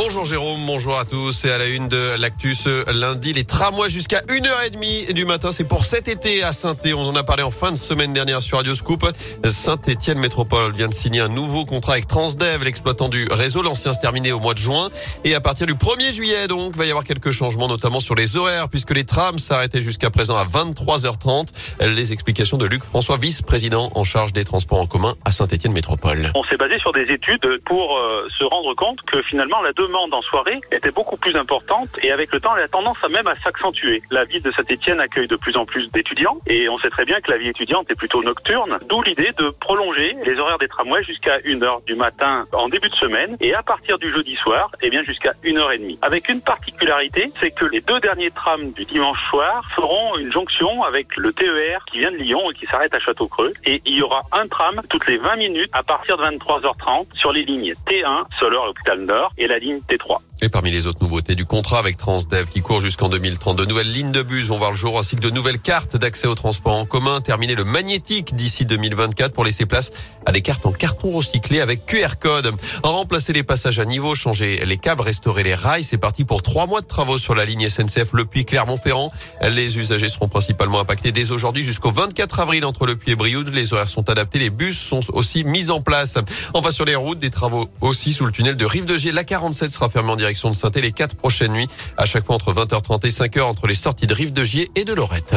Bonjour Jérôme, bonjour à tous. Et à la une de l'actu ce lundi, les tramways jusqu'à 1h30 du matin. C'est pour cet été à saint On en a parlé en fin de semaine dernière sur Radio Scoop. Saint-Étienne Métropole vient de signer un nouveau contrat avec Transdev, l'exploitant du réseau. L'ancien se terminé au mois de juin. Et à partir du 1er juillet, donc, va y avoir quelques changements, notamment sur les horaires, puisque les trams s'arrêtaient jusqu'à présent à 23h30. Les explications de Luc François, vice-président en charge des transports en commun à Saint-Étienne Métropole. On s'est basé sur des études pour euh, se rendre compte que finalement la demande en soirée était beaucoup plus importante et avec le temps, elle a tendance à même à s'accentuer. La ville de Saint-Etienne accueille de plus en plus d'étudiants et on sait très bien que la vie étudiante est plutôt nocturne, d'où l'idée de prolonger les horaires des tramways jusqu'à 1h du matin en début de semaine et à partir du jeudi soir, eh bien jusqu'à 1h30. Avec une particularité, c'est que les deux derniers trams du dimanche soir feront une jonction avec le TER qui vient de Lyon et qui s'arrête à Château-Creux et il y aura un tram toutes les 20 minutes à partir de 23h30 sur les lignes T1, Soleure, l'hôpital Nord et la ligne T3. Et parmi les autres nouveautés du contrat avec Transdev qui court jusqu'en 2030, de nouvelles lignes de bus vont voir le jour ainsi que de nouvelles cartes d'accès au transport en commun. Terminer le magnétique d'ici 2024 pour laisser place à des cartes en carton recyclé avec QR code. Remplacer les passages à niveau, changer les câbles, restaurer les rails. C'est parti pour trois mois de travaux sur la ligne SNCF Le Puy Clermont-Ferrand. Les usagers seront principalement impactés dès aujourd'hui jusqu'au 24 avril entre Le Puy et Brioude. Les horaires sont adaptés. Les bus sont aussi mis en place. Enfin sur les routes, des travaux aussi sous le tunnel de Rive de Gier. La 47 sera fermée en direction de saint les quatre prochaines nuits, à chaque fois entre 20h30 et 5h entre les sorties de Rive de Gier et de Lorette.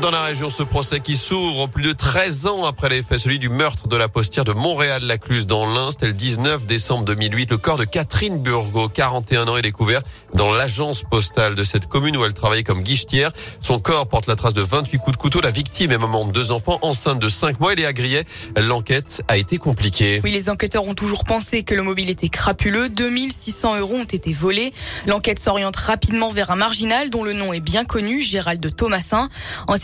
Dans la région, ce procès qui s'ouvre plus de 13 ans après les faits, celui du meurtre de la postière de Montréal-Lacluse dans l'Ain. C'était le 19 décembre 2008. Le corps de Catherine Burgot, 41 ans, est découvert dans l'agence postale de cette commune où elle travaillait comme guichetière. Son corps porte la trace de 28 coups de couteau. La victime est maman de deux enfants, enceinte de 5 mois. Elle est agriée. L'enquête a été compliquée. Oui, les enquêteurs ont toujours pensé que le mobile était crapuleux. 2600 euros ont été volés. L'enquête s'oriente rapidement vers un marginal dont le nom est bien connu, Gérald Thomasin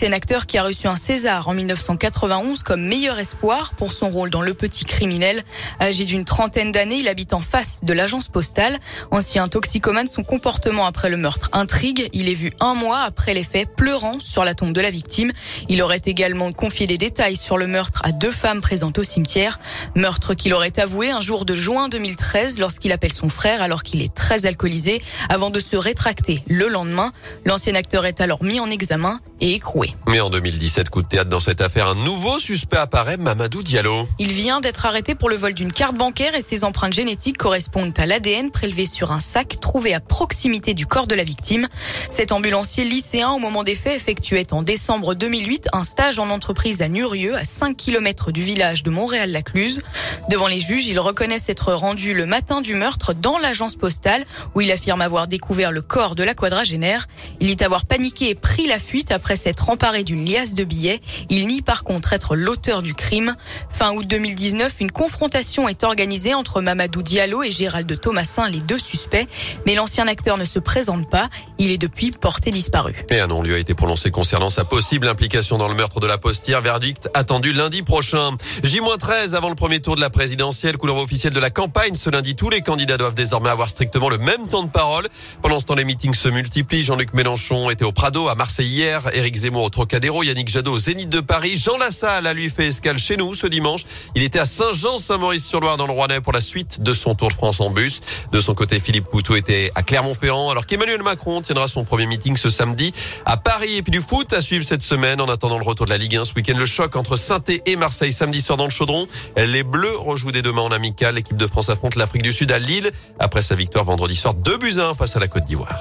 acteur qui a reçu un César en 1991 comme meilleur espoir pour son rôle dans Le Petit Criminel. Âgé d'une trentaine d'années, il habite en face de l'agence postale. Ancien toxicomane, son comportement après le meurtre intrigue. Il est vu un mois après les faits pleurant sur la tombe de la victime. Il aurait également confié des détails sur le meurtre à deux femmes présentes au cimetière. Meurtre qu'il aurait avoué un jour de juin 2013 lorsqu'il appelle son frère alors qu'il est très alcoolisé avant de se rétracter le lendemain. L'ancien acteur est alors mis en examen et écroué. Mais en 2017, coup de théâtre dans cette affaire, un nouveau suspect apparaît, Mamadou Diallo. Il vient d'être arrêté pour le vol d'une carte bancaire et ses empreintes génétiques correspondent à l'ADN prélevé sur un sac trouvé à proximité du corps de la victime. Cet ambulancier lycéen, au moment des faits, effectuait en décembre 2008 un stage en entreprise à Nurieux, à 5 km du village de Montréal-Lacluse. Devant les juges, il reconnaît s'être rendu le matin du meurtre dans l'agence postale où il affirme avoir découvert le corps de la quadragénaire. Il dit avoir paniqué et pris la fuite après s'être emparé d'une liasse de billets. Il nie par contre être l'auteur du crime. Fin août 2019, une confrontation est organisée entre Mamadou Diallo et Gérald Thomasin, les deux suspects. Mais l'ancien acteur ne se présente pas. Il est depuis porté disparu. Et un non-lieu a été prononcé concernant sa possible implication dans le meurtre de la postière. Verdict attendu lundi prochain. J-13 avant le premier tour de la présidentielle, couleur officielle de la campagne. Ce lundi, tous les candidats doivent désormais avoir strictement le même temps de parole. Pendant ce temps, les meetings se multiplient. Jean-Luc Mélenchon était au Prado à Marseille hier. Éric Zemmour au Trocadéro. Yannick Jadot au Zénith de Paris. Jean Lassalle a lui fait escale chez nous ce dimanche. Il était à Saint-Jean-Saint-Maurice-sur-Loire dans le Rouennais pour la suite de son Tour de France en bus. De son côté, Philippe Poutou était à Clermont-Ferrand alors qu'Emmanuel Macron tiendra son premier meeting ce samedi à Paris. Et puis du foot à suivre cette semaine en attendant le retour de la Ligue 1 ce week-end. Le choc entre saint et Marseille samedi soir dans le chaudron. Les Bleus rejouent dès demain en amical. L'équipe de France affronte l'Afrique du Sud à Lille après sa victoire vendredi soir 2 buts 1 face à la Côte d'Ivoire.